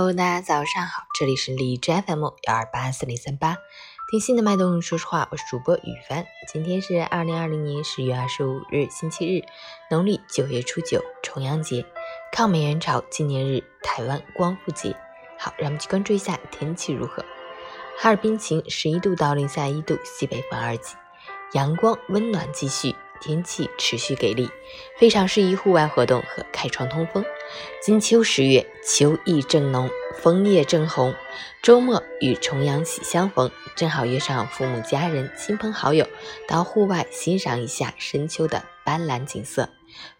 Hello，大家早上好，这里是荔枝 FM 幺二八四零三八，听心的脉动。说实话，我是主播雨帆。今天是二零二零年十月二十五日，星期日，农历九月初九，重阳节，抗美援朝纪念日，台湾光复节。好，让我们去关注一下天气如何。哈尔滨晴，十一度到零下一度，西北风二级，阳光温暖继续。天气持续给力，非常适宜户外活动和开窗通风。金秋十月，秋意正浓，枫叶正红。周末与重阳喜相逢，正好约上父母、家人、亲朋好友到户外欣赏一下深秋的斑斓景色，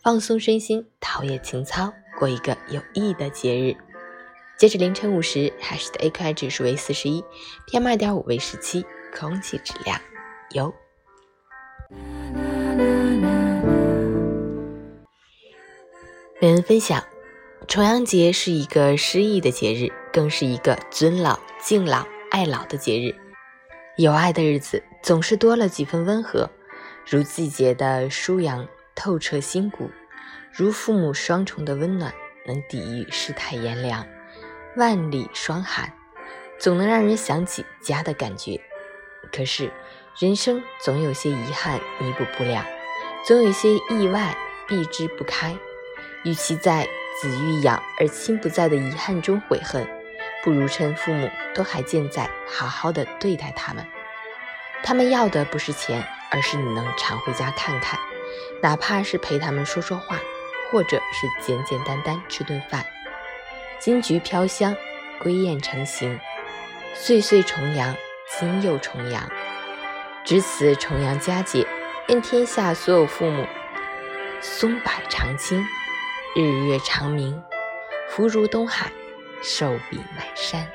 放松身心，陶冶情操，过一个有意义的节日。截止凌晨五时，海市的 AQI 指数为四十一，PM 二点五为十七，空气质量优。每人分享，重阳节是一个诗意的节日，更是一个尊老、敬老、爱老的节日。有爱的日子总是多了几分温和，如季节的舒扬透彻心骨，如父母双重的温暖能抵御世态炎凉、万里霜寒，总能让人想起家的感觉。可是，人生总有些遗憾弥补不了，总有些意外避之不开。与其在子欲养而亲不在的遗憾中悔恨，不如趁父母都还健在，好好的对待他们。他们要的不是钱，而是你能常回家看看，哪怕是陪他们说说话，或者是简简单单吃顿饭。金菊飘香，归雁成行，岁岁重阳，今又重阳。值此重阳佳节，愿天下所有父母松柏长青。日月长明，福如东海，寿比南山。